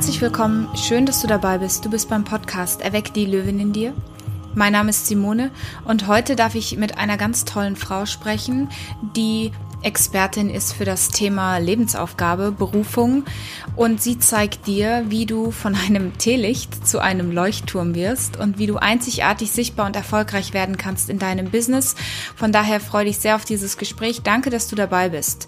Herzlich willkommen, schön, dass du dabei bist. Du bist beim Podcast Erweck die Löwin in dir. Mein Name ist Simone und heute darf ich mit einer ganz tollen Frau sprechen, die Expertin ist für das Thema Lebensaufgabe, Berufung und sie zeigt dir, wie du von einem Teelicht zu einem Leuchtturm wirst und wie du einzigartig sichtbar und erfolgreich werden kannst in deinem Business. Von daher freue ich sehr auf dieses Gespräch. Danke, dass du dabei bist.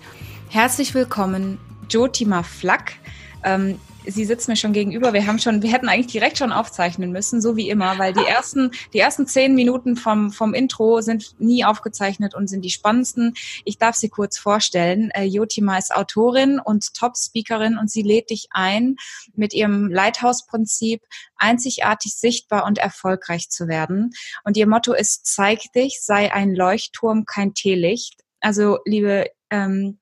Herzlich willkommen, Jotima Flack. Ähm, sie sitzt mir schon gegenüber. Wir haben schon, wir hätten eigentlich direkt schon aufzeichnen müssen, so wie immer, weil die ersten, die ersten zehn Minuten vom, vom Intro sind nie aufgezeichnet und sind die spannendsten. Ich darf sie kurz vorstellen. Äh, Jotima ist Autorin und Top-Speakerin und sie lädt dich ein, mit ihrem Lighthouse-Prinzip einzigartig sichtbar und erfolgreich zu werden. Und ihr Motto ist, zeig dich, sei ein Leuchtturm, kein Teelicht. Also, liebe ähm,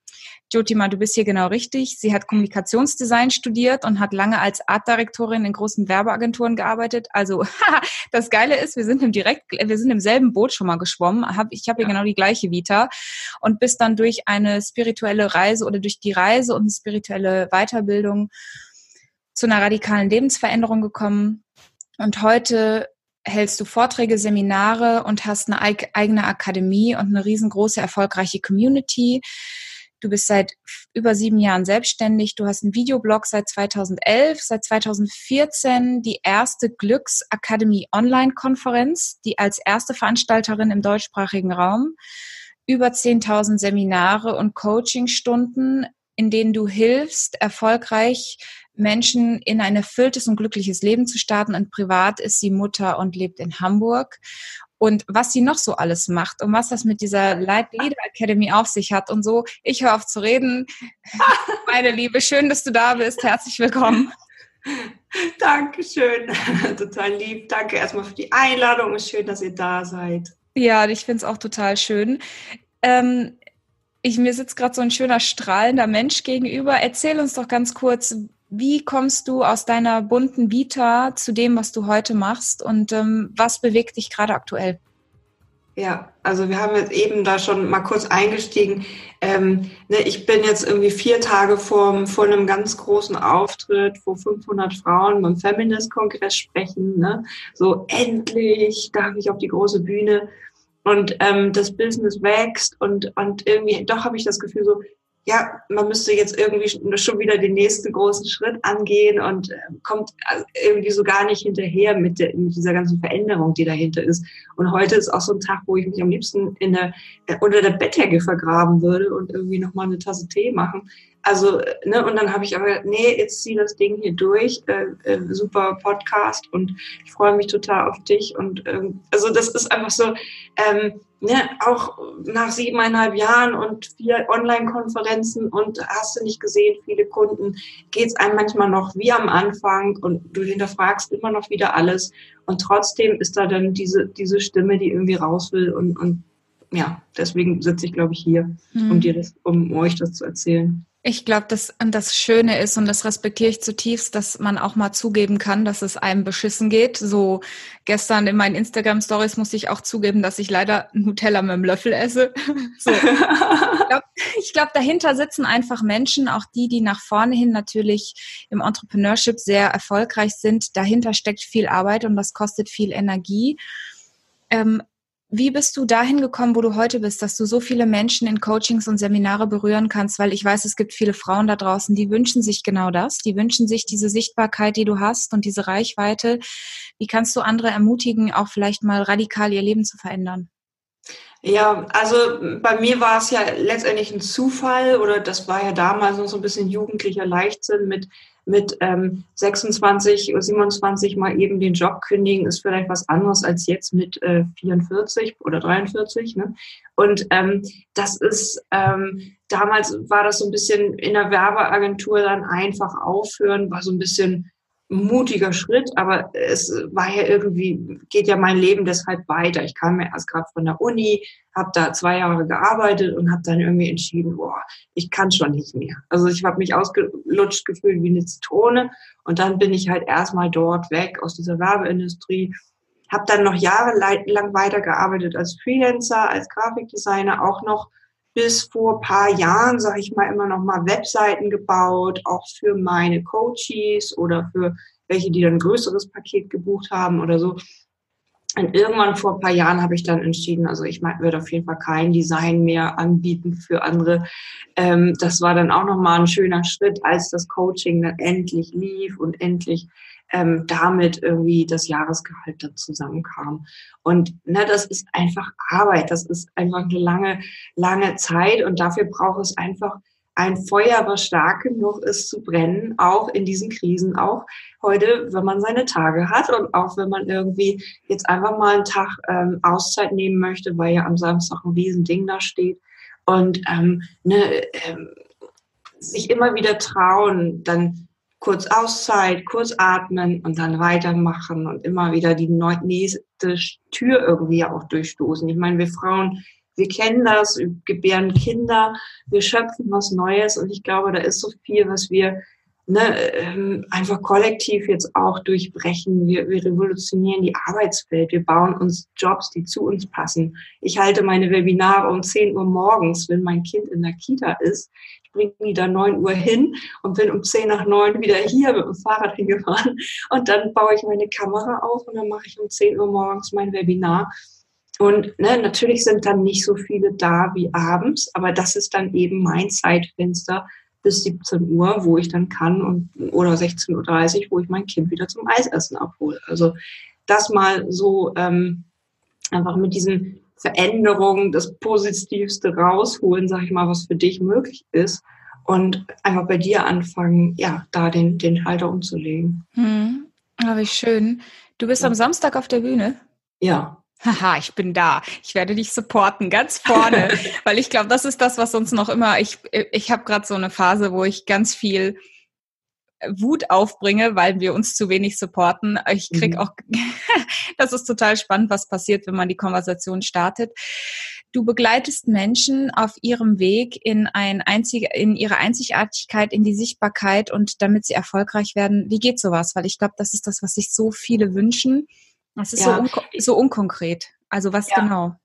Jotima, du bist hier genau richtig. Sie hat Kommunikationsdesign studiert und hat lange als Artdirektorin in großen Werbeagenturen gearbeitet. Also das Geile ist, wir sind im direkt, wir sind im selben Boot schon mal geschwommen. Ich habe hier ja. genau die gleiche Vita und bist dann durch eine spirituelle Reise oder durch die Reise und eine spirituelle Weiterbildung zu einer radikalen Lebensveränderung gekommen. Und heute hältst du Vorträge, Seminare und hast eine eigene Akademie und eine riesengroße, erfolgreiche Community. Du bist seit über sieben Jahren selbstständig. Du hast einen Videoblog seit 2011, seit 2014 die erste Glücksakademie Online-Konferenz, die als erste Veranstalterin im deutschsprachigen Raum. Über 10.000 Seminare und Coachingstunden, in denen du hilfst, erfolgreich Menschen in ein erfülltes und glückliches Leben zu starten. Und privat ist sie Mutter und lebt in Hamburg und was sie noch so alles macht und was das mit dieser Light Leader Academy auf sich hat und so. Ich höre auf zu reden. Meine Liebe, schön, dass du da bist. Herzlich willkommen. Dankeschön. Total lieb. Danke erstmal für die Einladung. Es ist schön, dass ihr da seid. Ja, ich finde es auch total schön. Ähm, ich, mir sitzt gerade so ein schöner strahlender Mensch gegenüber. Erzähl uns doch ganz kurz, wie kommst du aus deiner bunten Vita zu dem, was du heute machst und ähm, was bewegt dich gerade aktuell? Ja, also wir haben jetzt eben da schon mal kurz eingestiegen. Ähm, ne, ich bin jetzt irgendwie vier Tage vor, vor einem ganz großen Auftritt, wo 500 Frauen beim Feminist-Kongress sprechen. Ne? So endlich darf ich auf die große Bühne und ähm, das Business wächst und, und irgendwie doch habe ich das Gefühl so, ja, man müsste jetzt irgendwie schon wieder den nächsten großen Schritt angehen und äh, kommt äh, irgendwie so gar nicht hinterher mit, der, mit dieser ganzen Veränderung, die dahinter ist. Und heute ist auch so ein Tag, wo ich mich am liebsten in der, äh, unter der Bettdecke vergraben würde und irgendwie nochmal eine Tasse Tee machen. Also, ne, und dann habe ich aber, nee, jetzt zieh das Ding hier durch. Äh, äh, super Podcast und ich freue mich total auf dich. Und ähm, also das ist einfach so, ähm, ne, auch nach siebeneinhalb Jahren und vier Online-Konferenzen und hast du nicht gesehen, viele Kunden, geht's einem manchmal noch wie am Anfang und du hinterfragst immer noch wieder alles. Und trotzdem ist da dann diese, diese Stimme, die irgendwie raus will und, und ja, deswegen sitze ich, glaube ich, hier, mhm. um dir das, um euch das zu erzählen. Ich glaube, dass das Schöne ist und das respektiere ich zutiefst, dass man auch mal zugeben kann, dass es einem beschissen geht. So gestern in meinen Instagram Stories musste ich auch zugeben, dass ich leider Nutella mit dem Löffel esse. So. ich glaube, glaub, dahinter sitzen einfach Menschen, auch die, die nach vorne hin natürlich im Entrepreneurship sehr erfolgreich sind. Dahinter steckt viel Arbeit und das kostet viel Energie. Ähm, wie bist du dahin gekommen, wo du heute bist, dass du so viele Menschen in Coachings und Seminare berühren kannst? Weil ich weiß, es gibt viele Frauen da draußen, die wünschen sich genau das. Die wünschen sich diese Sichtbarkeit, die du hast und diese Reichweite. Wie kannst du andere ermutigen, auch vielleicht mal radikal ihr Leben zu verändern? Ja, also bei mir war es ja letztendlich ein Zufall oder das war ja damals noch so ein bisschen jugendlicher Leichtsinn mit mit ähm, 26 oder 27 mal eben den Job kündigen, ist vielleicht was anderes als jetzt mit äh, 44 oder 43. Ne? Und ähm, das ist, ähm, damals war das so ein bisschen in der Werbeagentur dann einfach aufhören, war so ein bisschen mutiger Schritt, aber es war ja irgendwie, geht ja mein Leben deshalb weiter. Ich kam ja erst gerade von der Uni, habe da zwei Jahre gearbeitet und habe dann irgendwie entschieden, boah, ich kann schon nicht mehr. Also ich habe mich ausgelutscht gefühlt wie eine Zitrone und dann bin ich halt erstmal dort weg aus dieser Werbeindustrie, habe dann noch jahrelang weitergearbeitet als Freelancer, als Grafikdesigner, auch noch bis vor ein paar Jahren, sage ich mal, immer noch mal Webseiten gebaut, auch für meine Coaches oder für welche, die dann ein größeres Paket gebucht haben oder so. Und irgendwann vor ein paar Jahren habe ich dann entschieden, also ich werde auf jeden Fall kein Design mehr anbieten für andere. Ähm, das war dann auch nochmal ein schöner Schritt, als das Coaching dann endlich lief und endlich ähm, damit irgendwie das Jahresgehalt dann zusammenkam. Und ne, das ist einfach Arbeit, das ist einfach eine lange, lange Zeit und dafür braucht es einfach ein Feuer, was stark genug ist zu brennen, auch in diesen Krisen, auch heute, wenn man seine Tage hat und auch wenn man irgendwie jetzt einfach mal einen Tag ähm, Auszeit nehmen möchte, weil ja am Samstag ein Riesending da steht und ähm, ne, ähm, sich immer wieder trauen, dann kurz Auszeit, kurz atmen und dann weitermachen und immer wieder die nächste Tür irgendwie auch durchstoßen. Ich meine, wir Frauen, wir kennen das, wir gebären Kinder, wir schöpfen was Neues und ich glaube, da ist so viel, was wir ne, ähm, einfach kollektiv jetzt auch durchbrechen. Wir, wir revolutionieren die Arbeitswelt, wir bauen uns Jobs, die zu uns passen. Ich halte meine Webinare um 10 Uhr morgens, wenn mein Kind in der Kita ist bringe die da neun Uhr hin und bin um zehn nach neun wieder hier mit dem Fahrrad hingefahren. Und dann baue ich meine Kamera auf und dann mache ich um zehn Uhr morgens mein Webinar. Und ne, natürlich sind dann nicht so viele da wie abends, aber das ist dann eben mein Zeitfenster bis 17 Uhr, wo ich dann kann und oder 16.30 Uhr, wo ich mein Kind wieder zum Eisessen abhole. Also das mal so ähm, einfach mit diesen Veränderung, das Positivste rausholen, sag ich mal, was für dich möglich ist und einfach bei dir anfangen, ja, da den, den Schalter umzulegen. Hm. Oh, wie schön. Du bist ja. am Samstag auf der Bühne? Ja. Haha, ich bin da. Ich werde dich supporten, ganz vorne, weil ich glaube, das ist das, was uns noch immer, ich, ich habe gerade so eine Phase, wo ich ganz viel Wut aufbringe, weil wir uns zu wenig supporten. Ich krieg mhm. auch, das ist total spannend, was passiert, wenn man die Konversation startet. Du begleitest Menschen auf ihrem Weg in ein einzig, in ihre Einzigartigkeit, in die Sichtbarkeit und damit sie erfolgreich werden. Wie geht sowas? Weil ich glaube, das ist das, was sich so viele wünschen. Das ist ja. so, unko so unkonkret. Also was ja. genau?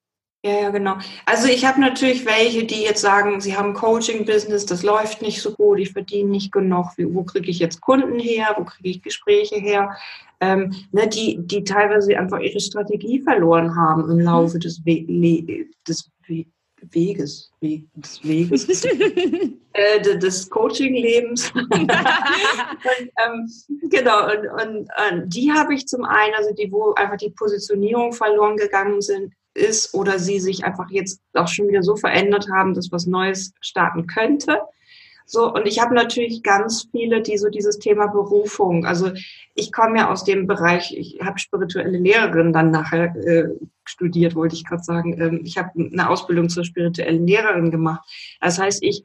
Ja, ja, genau. Also ich habe natürlich welche, die jetzt sagen, sie haben Coaching-Business, das läuft nicht so gut, ich verdiene nicht genug, wo kriege ich jetzt Kunden her, wo kriege ich Gespräche her, ähm, ne, die, die teilweise einfach ihre Strategie verloren haben im mhm. Laufe des, We des We Weges, We des Weges, äh, des Coaching-Lebens. ähm, genau, und, und äh, die habe ich zum einen, also die, wo einfach die Positionierung verloren gegangen sind, ist oder sie sich einfach jetzt auch schon wieder so verändert haben, dass was Neues starten könnte. So, und ich habe natürlich ganz viele, die so dieses Thema Berufung, also ich komme ja aus dem Bereich, ich habe spirituelle Lehrerin dann nachher äh, studiert, wollte ich gerade sagen. Ähm, ich habe eine Ausbildung zur spirituellen Lehrerin gemacht. Das heißt, ich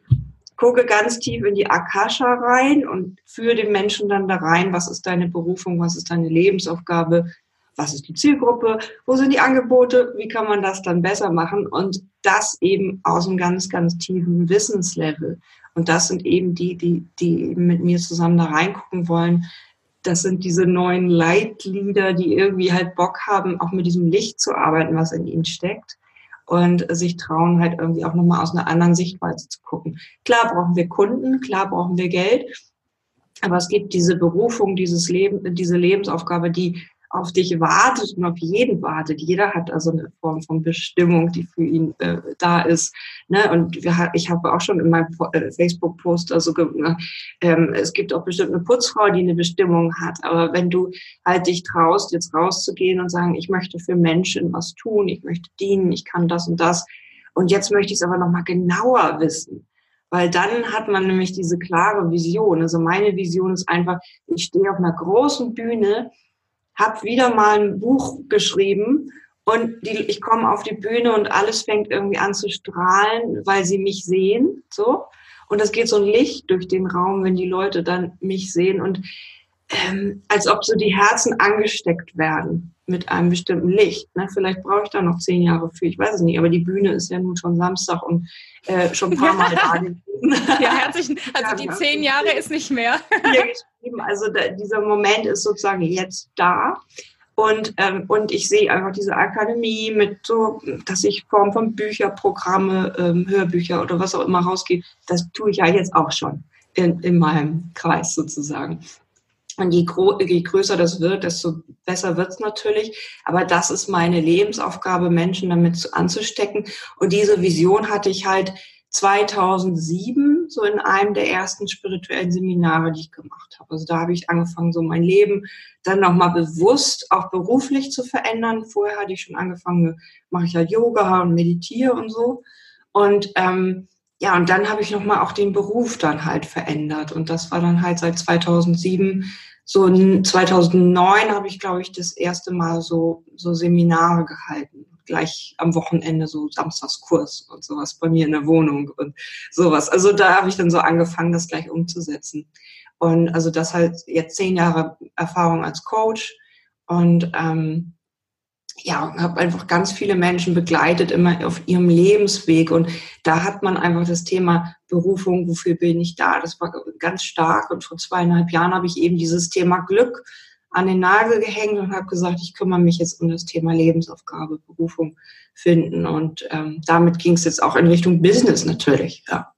gucke ganz tief in die Akasha rein und führe den Menschen dann da rein, was ist deine Berufung, was ist deine Lebensaufgabe, was ist die Zielgruppe, wo sind die Angebote, wie kann man das dann besser machen und das eben aus einem ganz, ganz tiefen Wissenslevel. Und das sind eben die, die, die mit mir zusammen da reingucken wollen. Das sind diese neuen Leitlieder, die irgendwie halt Bock haben, auch mit diesem Licht zu arbeiten, was in ihnen steckt und sich trauen, halt irgendwie auch nochmal aus einer anderen Sichtweise zu gucken. Klar brauchen wir Kunden, klar brauchen wir Geld, aber es gibt diese Berufung, dieses Leben, diese Lebensaufgabe, die auf dich wartet und auf jeden wartet. Jeder hat also eine Form von Bestimmung, die für ihn äh, da ist. Ne? Und wir, ich habe auch schon in meinem äh, Facebook-Post also ähm, es gibt auch bestimmt eine Putzfrau, die eine Bestimmung hat. Aber wenn du halt dich traust, jetzt rauszugehen und sagen, ich möchte für Menschen was tun, ich möchte dienen, ich kann das und das. Und jetzt möchte ich es aber nochmal genauer wissen weil dann hat man nämlich diese klare Vision. Also meine Vision ist einfach, ich stehe auf einer großen Bühne habe wieder mal ein Buch geschrieben und die, ich komme auf die Bühne und alles fängt irgendwie an zu strahlen, weil sie mich sehen, so. Und es geht so ein Licht durch den Raum, wenn die Leute dann mich sehen und ähm, als ob so die Herzen angesteckt werden mit einem bestimmten Licht. Ne? Vielleicht brauche ich da noch zehn Jahre für, ich weiß es nicht. Aber die Bühne ist ja nun schon Samstag und äh, schon ein paar Mal da gewesen. Ja, herzlichen, also die zehn Jahre ist nicht mehr. Also da, dieser Moment ist sozusagen jetzt da. Und, ähm, und ich sehe einfach diese Akademie mit so, dass ich Form von Bücherprogramme, ähm, Hörbücher oder was auch immer rausgehe. Das tue ich ja jetzt auch schon in, in meinem Kreis sozusagen. Und je, je größer das wird, desto besser wird es natürlich. Aber das ist meine Lebensaufgabe, Menschen damit anzustecken. Und diese Vision hatte ich halt 2007, so in einem der ersten spirituellen Seminare, die ich gemacht habe. Also da habe ich angefangen, so mein Leben dann nochmal bewusst auch beruflich zu verändern. Vorher hatte ich schon angefangen, mache ich halt Yoga und meditiere und so. Und ähm, ja, und dann habe ich nochmal auch den Beruf dann halt verändert. Und das war dann halt seit 2007 so 2009 habe ich, glaube ich, das erste Mal so, so Seminare gehalten. Gleich am Wochenende so Samstagskurs und sowas bei mir in der Wohnung und sowas. Also da habe ich dann so angefangen, das gleich umzusetzen. Und also das halt jetzt zehn Jahre Erfahrung als Coach und ähm, ja, habe einfach ganz viele Menschen begleitet, immer auf ihrem Lebensweg. Und da hat man einfach das Thema Berufung, wofür bin ich da? Das war ganz stark. Und vor zweieinhalb Jahren habe ich eben dieses Thema Glück an den Nagel gehängt und habe gesagt, ich kümmere mich jetzt um das Thema Lebensaufgabe, Berufung finden. Und ähm, damit ging es jetzt auch in Richtung Business natürlich. Ja.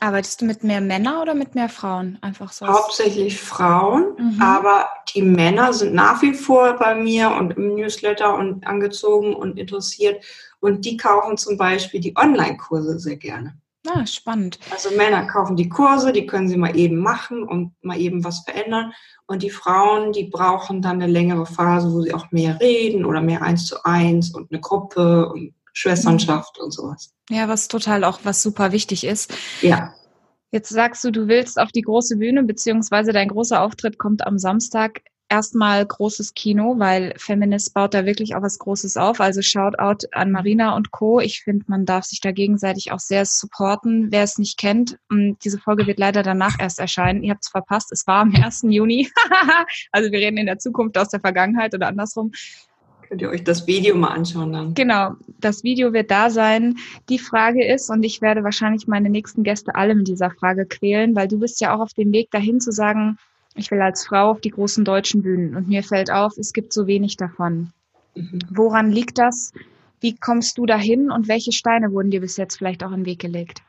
Arbeitest du mit mehr Männern oder mit mehr Frauen? Einfach so. Hauptsächlich Frauen, mhm. aber die Männer sind nach wie vor bei mir und im Newsletter und angezogen und interessiert. Und die kaufen zum Beispiel die Online-Kurse sehr gerne. Ah, spannend. Also Männer kaufen die Kurse, die können sie mal eben machen und mal eben was verändern. Und die Frauen, die brauchen dann eine längere Phase, wo sie auch mehr reden oder mehr eins zu eins und eine Gruppe und Schwesternschaft und sowas. Ja, was total auch was super wichtig ist. Ja. Jetzt sagst du, du willst auf die große Bühne, beziehungsweise dein großer Auftritt kommt am Samstag. Erstmal großes Kino, weil Feminist baut da wirklich auch was Großes auf. Also Shoutout an Marina und Co. Ich finde, man darf sich da gegenseitig auch sehr supporten. Wer es nicht kennt, diese Folge wird leider danach erst erscheinen. Ihr habt es verpasst. Es war am 1. Juni. also wir reden in der Zukunft aus der Vergangenheit oder andersrum. Könnt ihr euch das Video mal anschauen dann. Genau, das Video wird da sein. Die Frage ist, und ich werde wahrscheinlich meine nächsten Gäste alle mit dieser Frage quälen, weil du bist ja auch auf dem Weg dahin zu sagen, ich will als Frau auf die großen deutschen Bühnen. Und mir fällt auf, es gibt so wenig davon. Mhm. Woran liegt das? Wie kommst du dahin und welche Steine wurden dir bis jetzt vielleicht auch im Weg gelegt?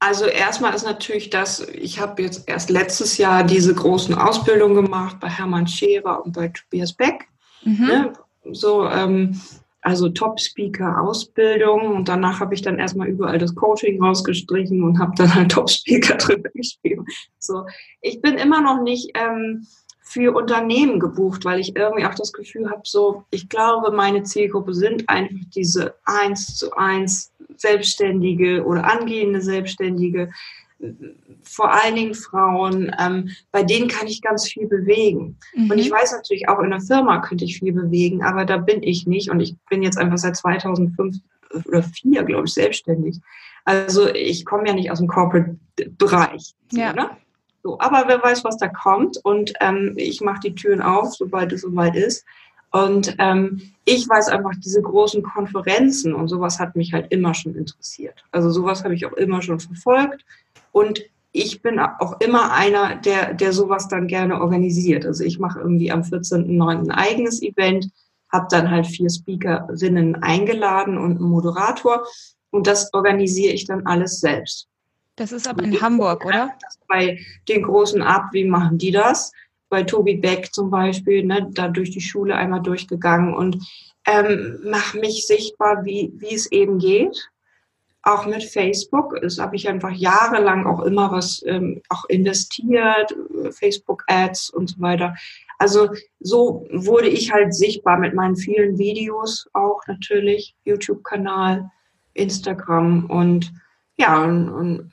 Also erstmal ist natürlich das, ich habe jetzt erst letztes Jahr diese großen Ausbildungen gemacht bei Hermann Scherer und bei Tobias Beck. Mhm. Ne, so, ähm, also Top-Speaker-Ausbildung und danach habe ich dann erstmal überall das Coaching rausgestrichen und habe dann halt Top-Speaker drüber geschrieben. So, ich bin immer noch nicht ähm, für Unternehmen gebucht, weil ich irgendwie auch das Gefühl habe, so, ich glaube, meine Zielgruppe sind einfach diese eins zu eins Selbstständige oder angehende Selbstständige, vor allen Dingen Frauen, ähm, bei denen kann ich ganz viel bewegen. Mhm. Und ich weiß natürlich auch in der Firma könnte ich viel bewegen, aber da bin ich nicht. Und ich bin jetzt einfach seit 2005 oder 2004, glaube ich, selbstständig. Also ich komme ja nicht aus dem Corporate-Bereich. Ja. Ne? So, aber wer weiß, was da kommt. Und ähm, ich mache die Türen auf, sobald es soweit ist. Und ähm, ich weiß einfach, diese großen Konferenzen und sowas hat mich halt immer schon interessiert. Also sowas habe ich auch immer schon verfolgt. Und ich bin auch immer einer, der, der sowas dann gerne organisiert. Also ich mache irgendwie am 14.09. ein eigenes Event, habe dann halt vier Speakerinnen eingeladen und einen Moderator. Und das organisiere ich dann alles selbst. Das ist aber in Hamburg, oder? Bei den Großen ab, wie machen die das? Bei Tobi Beck zum Beispiel, ne, da durch die Schule einmal durchgegangen und ähm, mache mich sichtbar, wie, wie es eben geht auch mit Facebook. Das habe ich einfach jahrelang auch immer was ähm, auch investiert, Facebook-Ads und so weiter. Also so wurde ich halt sichtbar mit meinen vielen Videos auch natürlich, YouTube-Kanal, Instagram und ja, und, und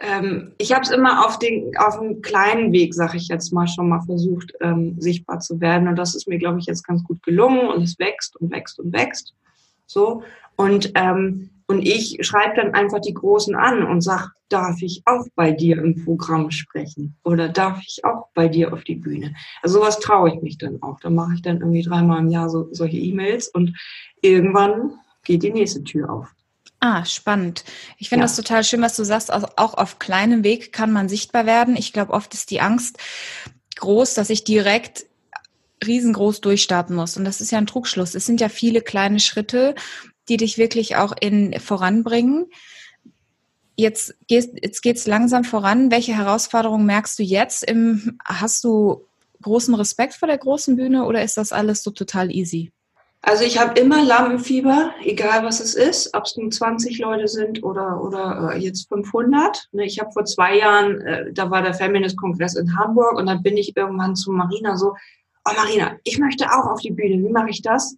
ähm, ich habe es immer auf den auf einem kleinen Weg, sag ich jetzt mal, schon mal versucht, ähm, sichtbar zu werden. Und das ist mir, glaube ich, jetzt ganz gut gelungen und es wächst und wächst und wächst. So. Und ähm, und ich schreibe dann einfach die Großen an und sag, darf ich auch bei dir im Programm sprechen? Oder darf ich auch bei dir auf die Bühne? Also sowas traue ich mich dann auch. Da mache ich dann irgendwie dreimal im Jahr so, solche E-Mails und irgendwann geht die nächste Tür auf. Ah, spannend. Ich finde ja. das total schön, was du sagst. Auch auf kleinem Weg kann man sichtbar werden. Ich glaube, oft ist die Angst groß, dass ich direkt riesengroß durchstarten musst. Und das ist ja ein Trugschluss. Es sind ja viele kleine Schritte, die dich wirklich auch in voranbringen. Jetzt gehst, jetzt geht's langsam voran. Welche Herausforderungen merkst du jetzt? Im, hast du großen Respekt vor der großen Bühne oder ist das alles so total easy? Also ich habe immer Lampenfieber, egal was es ist, ob es nun 20 Leute sind oder, oder äh, jetzt 500. Ne, ich habe vor zwei Jahren, äh, da war der Feminist-Kongress in Hamburg und dann bin ich irgendwann zu Marina so, oh Marina, ich möchte auch auf die Bühne, wie mache ich das?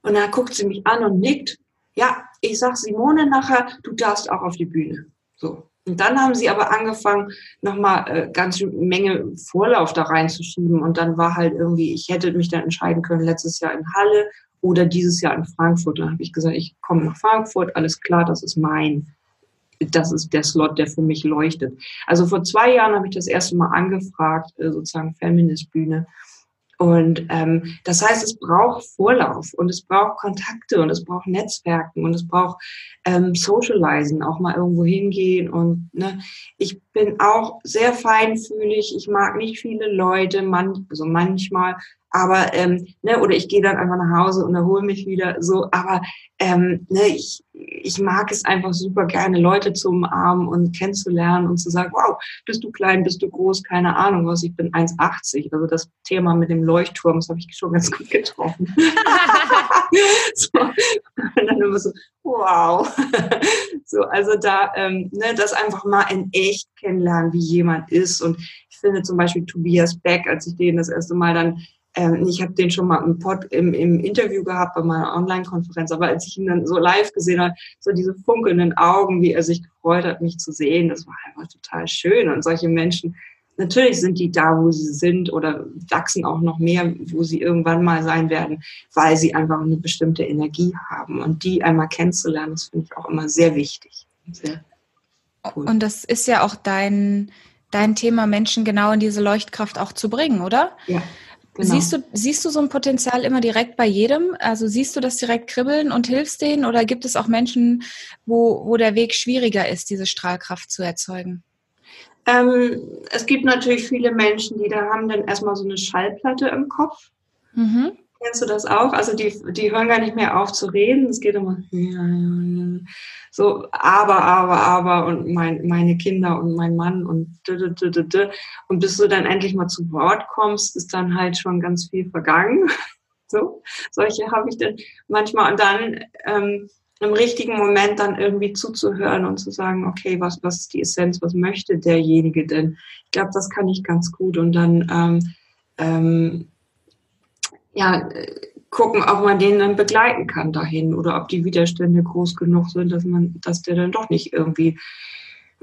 Und dann guckt sie mich an und nickt. Ja, ich sag Simone nachher, du darfst auch auf die Bühne. So. Und dann haben sie aber angefangen, nochmal äh, ganz Menge Vorlauf da reinzuschieben. Und dann war halt irgendwie, ich hätte mich dann entscheiden können, letztes Jahr in Halle oder dieses Jahr in Frankfurt. Dann habe ich gesagt, ich komme nach Frankfurt, alles klar, das ist mein. Das ist der Slot, der für mich leuchtet. Also vor zwei Jahren habe ich das erste Mal angefragt, äh, sozusagen Feminist-Bühne. Und ähm, das heißt, es braucht Vorlauf und es braucht Kontakte und es braucht Netzwerken und es braucht ähm, Socializen, auch mal irgendwo hingehen. Und ne, ich bin auch sehr feinfühlig. Ich mag nicht viele Leute, man, also manchmal aber ähm, ne, oder ich gehe dann einfach nach Hause und erhole mich wieder so, aber ähm, ne, ich, ich mag es einfach super gerne, Leute zu umarmen und kennenzulernen und zu sagen, wow, bist du klein, bist du groß, keine Ahnung was, ich bin 1,80. Also das Thema mit dem Leuchtturm, das habe ich schon ganz gut getroffen. so, und dann immer so, wow. so, also da, ähm, ne, das einfach mal in echt kennenlernen, wie jemand ist. Und ich finde zum Beispiel Tobias Beck, als ich den das erste Mal dann ich habe den schon mal im, Pod, im, im Interview gehabt bei meiner Online-Konferenz, aber als ich ihn dann so live gesehen habe, so diese funkelnden Augen, wie er sich gefreut hat, mich zu sehen, das war einfach total schön. Und solche Menschen, natürlich sind die da, wo sie sind oder wachsen auch noch mehr, wo sie irgendwann mal sein werden, weil sie einfach eine bestimmte Energie haben. Und die einmal kennenzulernen, das finde ich auch immer sehr wichtig. Sehr cool. Und das ist ja auch dein, dein Thema, Menschen genau in diese Leuchtkraft auch zu bringen, oder? Ja. Genau. Siehst, du, siehst du so ein Potenzial immer direkt bei jedem? Also siehst du das direkt kribbeln und hilfst denen? Oder gibt es auch Menschen, wo, wo der Weg schwieriger ist, diese Strahlkraft zu erzeugen? Ähm, es gibt natürlich viele Menschen, die da haben dann erstmal so eine Schallplatte im Kopf. Mhm. Kennst du das auch? Also die, die hören gar nicht mehr auf zu reden. Es geht immer so, aber, aber, aber und mein, meine Kinder und mein Mann und und bis du dann endlich mal zu Wort kommst, ist dann halt schon ganz viel vergangen. So, solche habe ich dann manchmal und dann ähm, im richtigen Moment dann irgendwie zuzuhören und zu sagen, okay, was, was ist die Essenz, was möchte derjenige denn? Ich glaube, das kann ich ganz gut und dann ähm, ähm, ja, gucken, ob man den dann begleiten kann dahin oder ob die Widerstände groß genug sind, dass man, dass der dann doch nicht irgendwie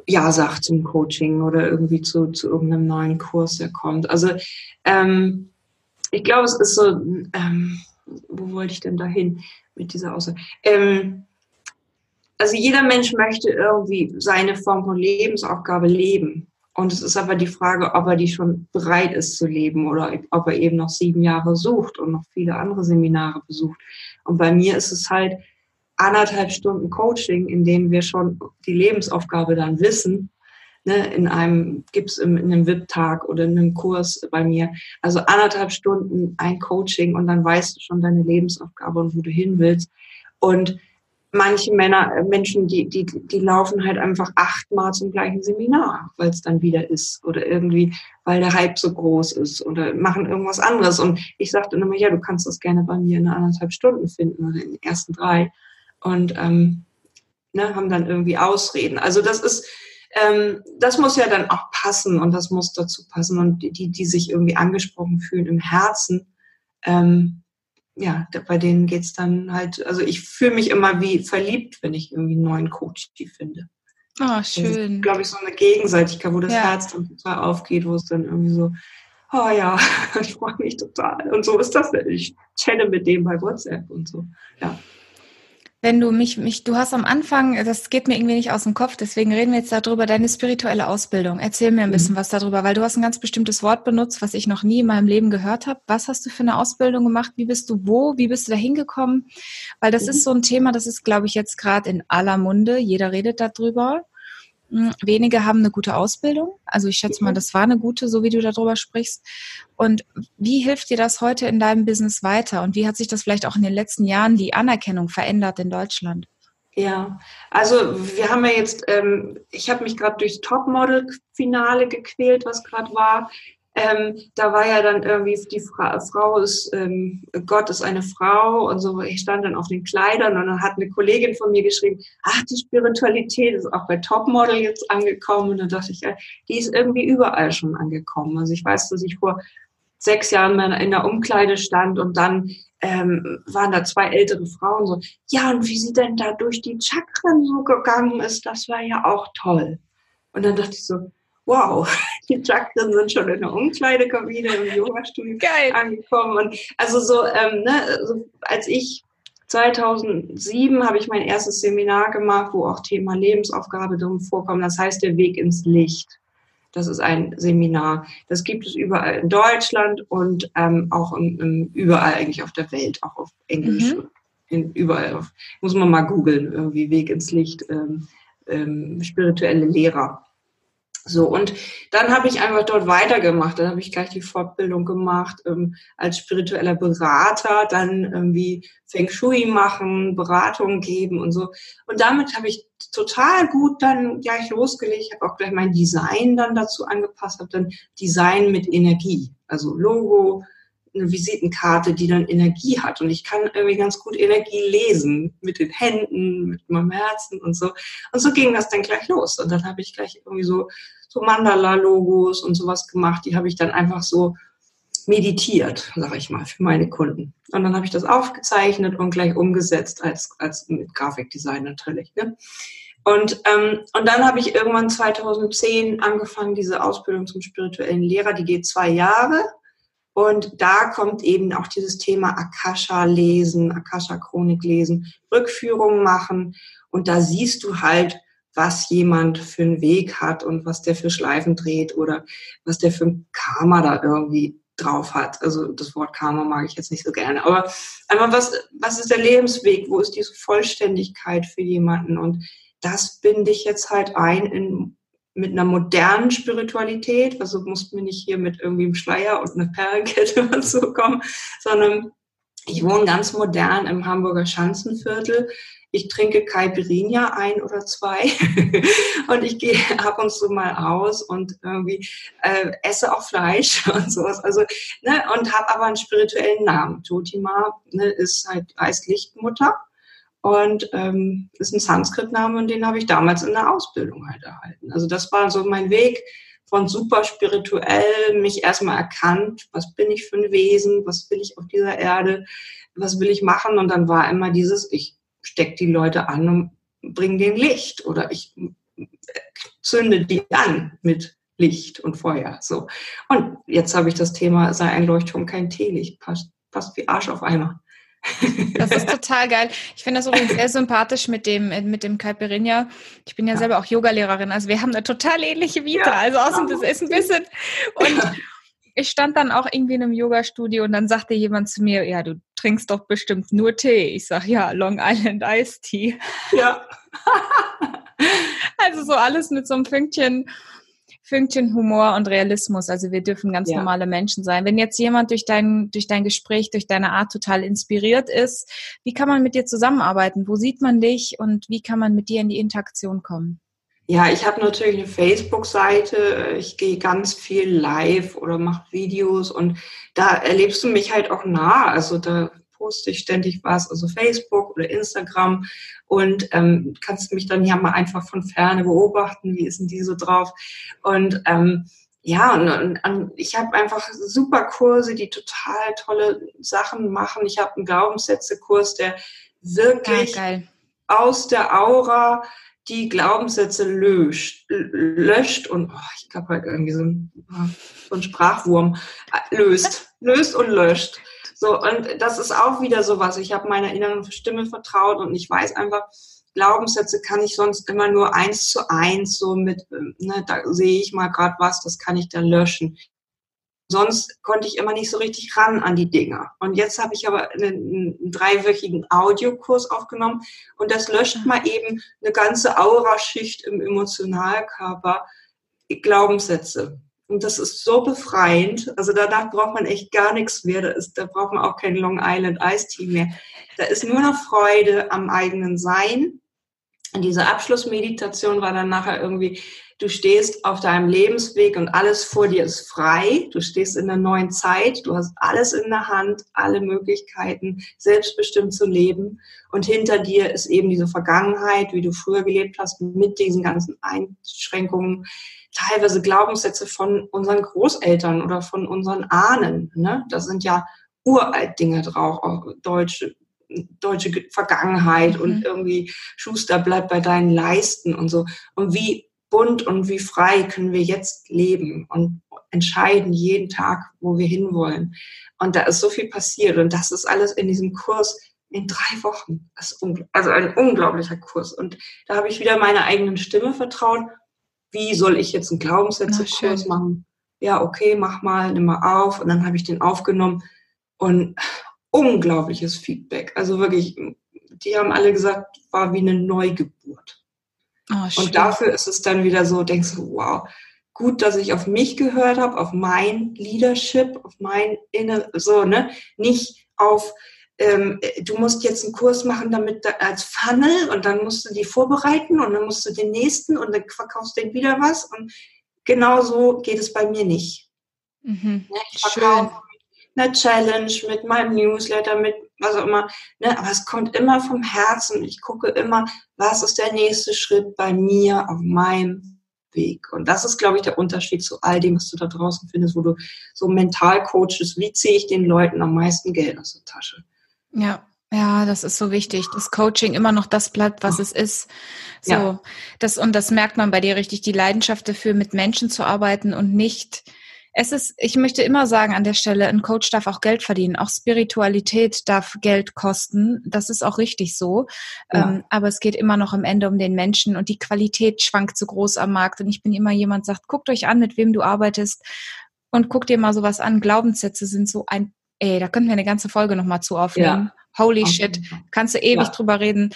ja sagt zum Coaching oder irgendwie zu, zu irgendeinem neuen Kurs, der kommt. Also ähm, ich glaube, es ist so, ähm, wo wollte ich denn dahin mit dieser Aussage? Ähm, also jeder Mensch möchte irgendwie seine Form von Lebensaufgabe leben. Und es ist aber die Frage, ob er die schon bereit ist zu leben oder ob er eben noch sieben Jahre sucht und noch viele andere Seminare besucht. Und bei mir ist es halt anderthalb Stunden Coaching, in denen wir schon die Lebensaufgabe dann wissen. Ne, in einem, gibt's in einem VIP-Tag oder in einem Kurs bei mir. Also anderthalb Stunden ein Coaching und dann weißt du schon deine Lebensaufgabe und wo du hin willst. Und manche Männer, äh, Menschen, die, die, die laufen halt einfach achtmal zum gleichen Seminar, weil es dann wieder ist oder irgendwie, weil der Hype so groß ist oder machen irgendwas anderes. Und ich sagte immer, ja, du kannst das gerne bei mir in anderthalb Stunden finden oder in den ersten drei. Und ähm, ne, haben dann irgendwie Ausreden. Also das ist, ähm, das muss ja dann auch passen und das muss dazu passen. Und die, die sich irgendwie angesprochen fühlen im Herzen, ähm, ja, bei denen geht's dann halt, also ich fühle mich immer wie verliebt, wenn ich irgendwie einen neuen Coach die finde. Ah, oh, schön. glaube ich, so eine Gegenseitigkeit, wo das ja. Herz dann total aufgeht, wo es dann irgendwie so, oh ja, ich freue mich total. Und so ist das. Ich chatte mit dem bei WhatsApp und so. Ja wenn du mich, mich, du hast am Anfang, das geht mir irgendwie nicht aus dem Kopf, deswegen reden wir jetzt darüber, deine spirituelle Ausbildung. Erzähl mir ein mhm. bisschen was darüber, weil du hast ein ganz bestimmtes Wort benutzt, was ich noch nie in meinem Leben gehört habe. Was hast du für eine Ausbildung gemacht? Wie bist du wo? Wie bist du da hingekommen? Weil das mhm. ist so ein Thema, das ist, glaube ich, jetzt gerade in aller Munde. Jeder redet darüber. Hm, wenige haben eine gute Ausbildung. Also ich schätze mal, mhm. das war eine gute, so wie du darüber sprichst. Und wie hilft dir das heute in deinem Business weiter? Und wie hat sich das vielleicht auch in den letzten Jahren die Anerkennung verändert in Deutschland? Ja, also wir haben ja jetzt, ähm, ich habe mich gerade durchs Topmodel-Finale gequält, was gerade war. Ähm, da war ja dann irgendwie die Fra Frau ist, ähm, Gott ist eine Frau und so. Ich stand dann auf den Kleidern und dann hat eine Kollegin von mir geschrieben, ach, die Spiritualität ist auch bei Topmodel jetzt angekommen. Und dann dachte ich, ja, die ist irgendwie überall schon angekommen. Also ich weiß, dass ich vor sechs Jahren in der Umkleide stand und dann ähm, waren da zwei ältere Frauen so, ja, und wie sie denn da durch die Chakren so gegangen ist, das war ja auch toll. Und dann dachte ich so, wow, die Chakren sind schon in der Umkleidekabine im Yoga-Studio angekommen. Und also so, ähm, ne, so, als ich 2007 habe ich mein erstes Seminar gemacht, wo auch Thema Lebensaufgabe drin vorkommt. Das heißt, der Weg ins Licht. Das ist ein Seminar. Das gibt es überall in Deutschland und ähm, auch in, in, überall eigentlich auf der Welt, auch auf Englisch. Mhm. In, überall auf, muss man mal googeln, irgendwie Weg ins Licht, ähm, ähm, spirituelle Lehrer. So, und dann habe ich einfach dort weitergemacht. Dann habe ich gleich die Fortbildung gemacht ähm, als spiritueller Berater, dann irgendwie Feng Shui machen, Beratung geben und so. Und damit habe ich total gut dann gleich losgelegt. Habe auch gleich mein Design dann dazu angepasst, habe dann Design mit Energie, also Logo, eine Visitenkarte, die dann Energie hat. Und ich kann irgendwie ganz gut Energie lesen mit den Händen, mit meinem Herzen und so. Und so ging das dann gleich los. Und dann habe ich gleich irgendwie so, so Mandala-Logos und sowas gemacht. Die habe ich dann einfach so meditiert, sage ich mal, für meine Kunden. Und dann habe ich das aufgezeichnet und gleich umgesetzt als, als mit Grafikdesign natürlich. Ne? Und, ähm, und dann habe ich irgendwann 2010 angefangen, diese Ausbildung zum spirituellen Lehrer, die geht zwei Jahre. Und da kommt eben auch dieses Thema Akasha lesen, Akasha Chronik lesen, Rückführungen machen. Und da siehst du halt, was jemand für einen Weg hat und was der für Schleifen dreht oder was der für ein Karma da irgendwie drauf hat. Also das Wort Karma mag ich jetzt nicht so gerne. Aber einfach was, was ist der Lebensweg? Wo ist diese Vollständigkeit für jemanden? Und das binde ich jetzt halt ein in mit einer modernen Spiritualität, also mussten wir nicht hier mit irgendwie einem Schleier und einer Perlenkette und kommen, sondern ich wohne ganz modern im Hamburger Schanzenviertel. Ich trinke Caipirinha ein oder zwei und ich gehe ab und zu mal aus und irgendwie äh, esse auch Fleisch und sowas. Also ne, und habe aber einen spirituellen Namen. Totima ne, ist halt heißt Lichtmutter und ähm, ist ein Sanskrit-Name und den habe ich damals in der Ausbildung halt erhalten. Also das war so mein Weg von super spirituell, mich erstmal erkannt, was bin ich für ein Wesen, was will ich auf dieser Erde, was will ich machen und dann war immer dieses, ich steck die Leute an und bringe denen Licht oder ich zünde die an mit Licht und Feuer. So. Und jetzt habe ich das Thema, sei ein Leuchtturm kein Teelicht, passt, passt wie Arsch auf Eimer. Das ist total geil. Ich finde das übrigens sehr sympathisch mit dem, mit dem Caipirinha. Ich bin ja, ja. selber auch Yogalehrerin, also wir haben eine total ähnliche Vita. Ja, also außen das ist ein bisschen. Und ich stand dann auch irgendwie in einem Yoga-Studio und dann sagte jemand zu mir, ja, du trinkst doch bestimmt nur Tee. Ich sage, ja, Long Island Ice Tea. Ja. also so alles mit so einem Fünkchen Fünkchen Humor und Realismus. Also wir dürfen ganz ja. normale Menschen sein. Wenn jetzt jemand durch dein, durch dein Gespräch, durch deine Art total inspiriert ist, wie kann man mit dir zusammenarbeiten? Wo sieht man dich und wie kann man mit dir in die Interaktion kommen? Ja, ich habe natürlich eine Facebook-Seite. Ich gehe ganz viel live oder mache Videos und da erlebst du mich halt auch nah. Also da poste ich ständig was, also Facebook oder Instagram und ähm, kannst mich dann ja mal einfach von ferne beobachten, wie ist denn die so drauf und ähm, ja, und, und, ich habe einfach super Kurse, die total tolle Sachen machen. Ich habe einen Glaubenssätze-Kurs, der wirklich ja, aus der Aura die Glaubenssätze löscht, löscht und oh, ich glaube halt irgendwie so ein, so ein Sprachwurm äh, löst, löst und löscht. So, und das ist auch wieder so was. Ich habe meiner inneren Stimme vertraut und ich weiß einfach, Glaubenssätze kann ich sonst immer nur eins zu eins so mit, ne, da sehe ich mal gerade was, das kann ich dann löschen. sonst konnte ich immer nicht so richtig ran an die Dinger. Und jetzt habe ich aber einen, einen dreiwöchigen Audiokurs aufgenommen und das löscht ah. mal eben eine ganze Auraschicht im Emotionalkörper, Glaubenssätze. Und das ist so befreiend. Also danach braucht man echt gar nichts mehr. Da, ist, da braucht man auch kein Long Island Ice Tea mehr. Da ist nur noch Freude am eigenen Sein. Und diese Abschlussmeditation war dann nachher irgendwie, du stehst auf deinem Lebensweg und alles vor dir ist frei. Du stehst in der neuen Zeit. Du hast alles in der Hand, alle Möglichkeiten, selbstbestimmt zu leben. Und hinter dir ist eben diese Vergangenheit, wie du früher gelebt hast, mit diesen ganzen Einschränkungen teilweise Glaubenssätze von unseren Großeltern oder von unseren Ahnen. Ne? Da sind ja uralt Dinge drauf, auch deutsche, deutsche Vergangenheit mhm. und irgendwie Schuster bleibt bei deinen Leisten und so. Und wie bunt und wie frei können wir jetzt leben und entscheiden jeden Tag, wo wir hinwollen. Und da ist so viel passiert und das ist alles in diesem Kurs in drei Wochen. also ein unglaublicher Kurs. Und da habe ich wieder meiner eigenen Stimme vertraut wie soll ich jetzt einen Glaubenssätzekurs machen? Ja, okay, mach mal, nimm mal auf. Und dann habe ich den aufgenommen und unglaubliches Feedback. Also wirklich, die haben alle gesagt, war wie eine Neugeburt. Oh, und dafür ist es dann wieder so, denkst du, wow, gut, dass ich auf mich gehört habe, auf mein Leadership, auf mein Inner, so, ne? Nicht auf ähm, du musst jetzt einen Kurs machen damit als Funnel und dann musst du die vorbereiten und dann musst du den nächsten und dann verkaufst du den wieder was und genau so geht es bei mir nicht. Mhm. Ne, ich verkaufe eine Challenge mit meinem Newsletter, mit was auch immer, ne? aber es kommt immer vom Herzen. Ich gucke immer, was ist der nächste Schritt bei mir auf meinem Weg. Und das ist, glaube ich, der Unterschied zu all dem, was du da draußen findest, wo du so mental coaches, wie ziehe ich den Leuten am meisten Geld aus der Tasche. Ja, ja, das ist so wichtig, dass Coaching immer noch das bleibt, was es ist. So, ja. das, und das merkt man bei dir richtig, die Leidenschaft dafür, mit Menschen zu arbeiten und nicht, es ist, ich möchte immer sagen an der Stelle, ein Coach darf auch Geld verdienen. Auch Spiritualität darf Geld kosten. Das ist auch richtig so. Ja. Ähm, aber es geht immer noch am Ende um den Menschen und die Qualität schwankt zu groß am Markt. Und ich bin immer jemand, sagt, guckt euch an, mit wem du arbeitest und guckt dir mal sowas an. Glaubenssätze sind so ein Ey, da könnten wir eine ganze Folge nochmal zu aufnehmen. Ja. Holy okay. shit. Kannst du ewig ja. drüber reden.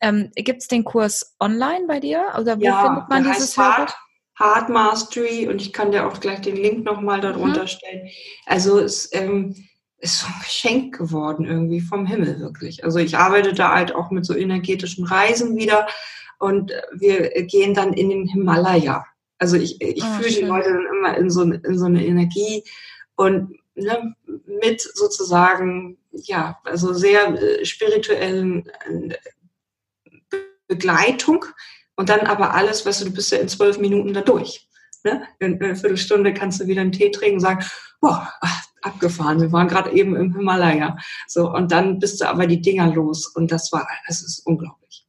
Ähm, Gibt es den Kurs online bei dir? Oder wo findet man dieses Hard, Hard Mastery und ich kann dir auch gleich den Link nochmal darunter mhm. stellen. Also es ähm, ist so ein Geschenk geworden irgendwie vom Himmel wirklich. Also ich arbeite da halt auch mit so energetischen Reisen wieder und wir gehen dann in den Himalaya. Also ich, ich oh, fühle die Leute dann immer in so, in so eine Energie und ne, mit sozusagen, ja, also sehr äh, spirituellen äh, Begleitung und dann aber alles, weißt du, du bist ja in zwölf Minuten da durch. Ne? In einer Viertelstunde kannst du wieder einen Tee trinken und sagen, boah, abgefahren, wir waren gerade eben im Himalaya. So, und dann bist du aber die Dinger los und das war, das ist unglaublich.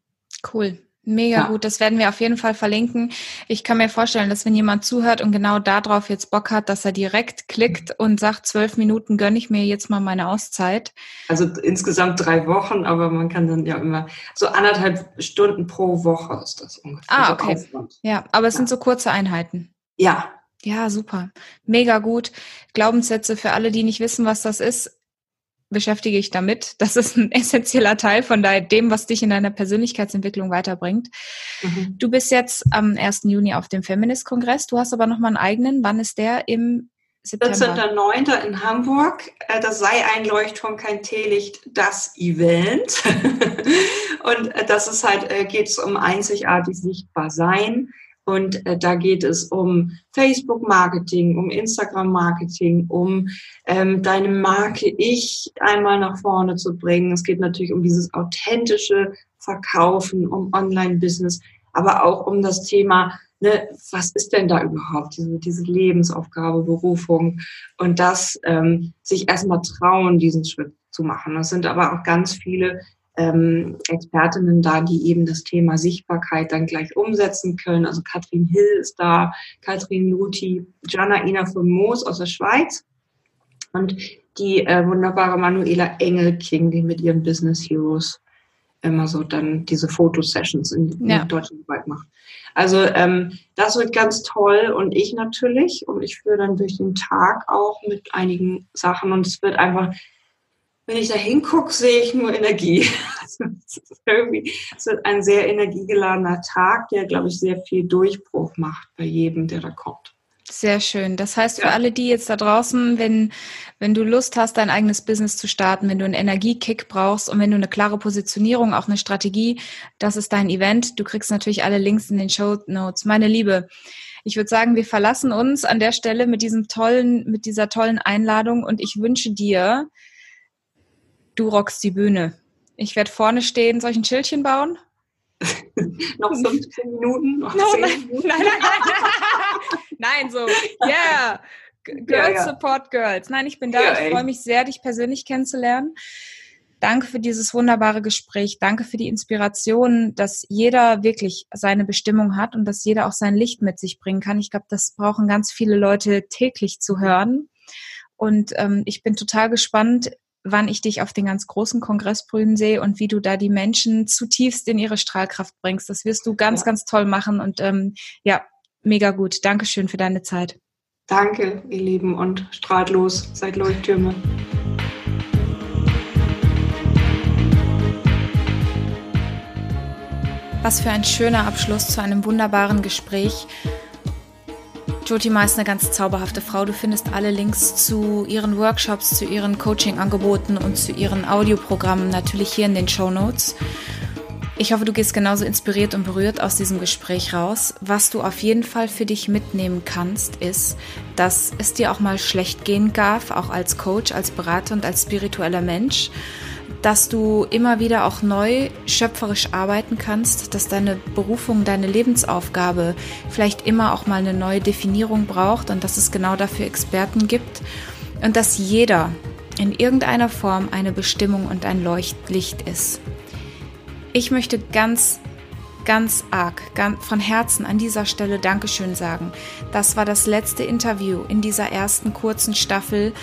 Cool. Mega ja. gut, das werden wir auf jeden Fall verlinken. Ich kann mir vorstellen, dass wenn jemand zuhört und genau darauf jetzt Bock hat, dass er direkt klickt und sagt, zwölf Minuten gönne ich mir jetzt mal meine Auszeit. Also insgesamt drei Wochen, aber man kann dann ja immer so anderthalb Stunden pro Woche ist das ungefähr. Ah, okay. Ja, aber es ja. sind so kurze Einheiten. Ja. Ja, super. Mega gut. Glaubenssätze für alle, die nicht wissen, was das ist beschäftige ich damit. Das ist ein essentieller Teil von dem, was dich in deiner Persönlichkeitsentwicklung weiterbringt. Mhm. Du bist jetzt am 1. Juni auf dem Feminist-Kongress. Du hast aber noch mal einen eigenen. Wann ist der? Im September? 14.09. in Hamburg. Äh, das sei ein Leuchtturm, kein Teelicht, das Event. Und äh, das ist halt, äh, geht es um einzigartig sichtbar sein und äh, da geht es um Facebook-Marketing, um Instagram-Marketing, um ähm, deine Marke Ich einmal nach vorne zu bringen. Es geht natürlich um dieses authentische Verkaufen, um Online-Business, aber auch um das Thema, ne, was ist denn da überhaupt, diese, diese Lebensaufgabe, Berufung und das ähm, sich erstmal trauen, diesen Schritt zu machen. Das sind aber auch ganz viele ähm, Expertinnen da, die eben das Thema Sichtbarkeit dann gleich umsetzen können. Also Katrin Hill ist da, Katrin Luthi, Jana Ina von Moos aus der Schweiz und die äh, wunderbare Manuela Engelking, die mit ihren Business Heroes immer so dann diese Fotosessions in, ja. in Deutschland macht. Also ähm, das wird ganz toll und ich natürlich und ich führe dann durch den Tag auch mit einigen Sachen und es wird einfach, wenn ich da hingucke, sehe ich nur Energie. Also, es, ist irgendwie, es ein sehr energiegeladener Tag, der, glaube ich, sehr viel Durchbruch macht bei jedem, der da kommt. Sehr schön. Das heißt, für ja. alle, die jetzt da draußen, wenn, wenn du Lust hast, dein eigenes Business zu starten, wenn du einen Energiekick brauchst und wenn du eine klare Positionierung, auch eine Strategie, das ist dein Event. Du kriegst natürlich alle Links in den Show Notes. Meine Liebe, ich würde sagen, wir verlassen uns an der Stelle mit diesem tollen, mit dieser tollen Einladung und ich wünsche dir, du rockst die Bühne. Ich werde vorne stehen, soll ich ein Schildchen bauen? noch 15 Minuten, noch no, 10 nein, Minuten. Nein, nein, nein. nein, so, yeah. Girls ja, ja. support Girls. Nein, ich bin da. Ja, ich freue mich sehr, dich persönlich kennenzulernen. Danke für dieses wunderbare Gespräch. Danke für die Inspiration, dass jeder wirklich seine Bestimmung hat und dass jeder auch sein Licht mit sich bringen kann. Ich glaube, das brauchen ganz viele Leute täglich zu hören. Und ähm, ich bin total gespannt, wann ich dich auf den ganz großen Kongressbrühen sehe und wie du da die Menschen zutiefst in ihre Strahlkraft bringst. Das wirst du ganz, ja. ganz toll machen und ähm, ja, mega gut. Dankeschön für deine Zeit. Danke, ihr Lieben, und strahlt los, seid Leuchttürme. Was für ein schöner Abschluss zu einem wunderbaren Gespräch. Jyotima ist eine ganz zauberhafte Frau. Du findest alle Links zu ihren Workshops, zu ihren Coaching-Angeboten und zu ihren Audioprogrammen natürlich hier in den Show Notes. Ich hoffe, du gehst genauso inspiriert und berührt aus diesem Gespräch raus. Was du auf jeden Fall für dich mitnehmen kannst, ist, dass es dir auch mal schlecht gehen darf, auch als Coach, als Berater und als spiritueller Mensch dass du immer wieder auch neu schöpferisch arbeiten kannst, dass deine Berufung, deine Lebensaufgabe vielleicht immer auch mal eine neue Definierung braucht und dass es genau dafür Experten gibt und dass jeder in irgendeiner Form eine Bestimmung und ein Leuchtlicht ist. Ich möchte ganz ganz arg, ganz von Herzen an dieser Stelle Dankeschön sagen. Das war das letzte Interview in dieser ersten kurzen Staffel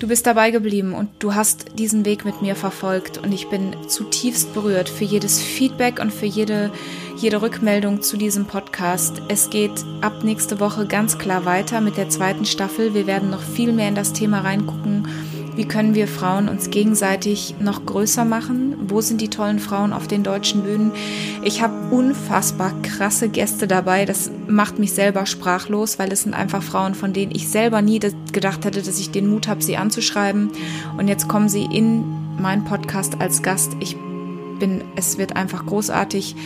Du bist dabei geblieben und du hast diesen Weg mit mir verfolgt und ich bin zutiefst berührt für jedes Feedback und für jede, jede Rückmeldung zu diesem Podcast. Es geht ab nächste Woche ganz klar weiter mit der zweiten Staffel. Wir werden noch viel mehr in das Thema reingucken wie können wir Frauen uns gegenseitig noch größer machen? Wo sind die tollen Frauen auf den deutschen Bühnen? Ich habe unfassbar krasse Gäste dabei. Das macht mich selber sprachlos, weil es sind einfach Frauen, von denen ich selber nie gedacht hätte, dass ich den Mut habe, sie anzuschreiben. Und jetzt kommen sie in meinen Podcast als Gast. Ich bin, es wird einfach großartig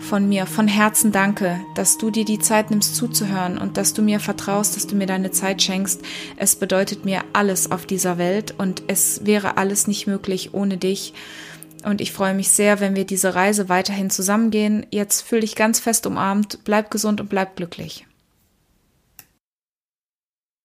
von mir von Herzen danke, dass du dir die Zeit nimmst zuzuhören und dass du mir vertraust, dass du mir deine Zeit schenkst. Es bedeutet mir alles auf dieser Welt und es wäre alles nicht möglich ohne dich. Und ich freue mich sehr, wenn wir diese Reise weiterhin zusammengehen. Jetzt fühl dich ganz fest umarmt, bleib gesund und bleib glücklich.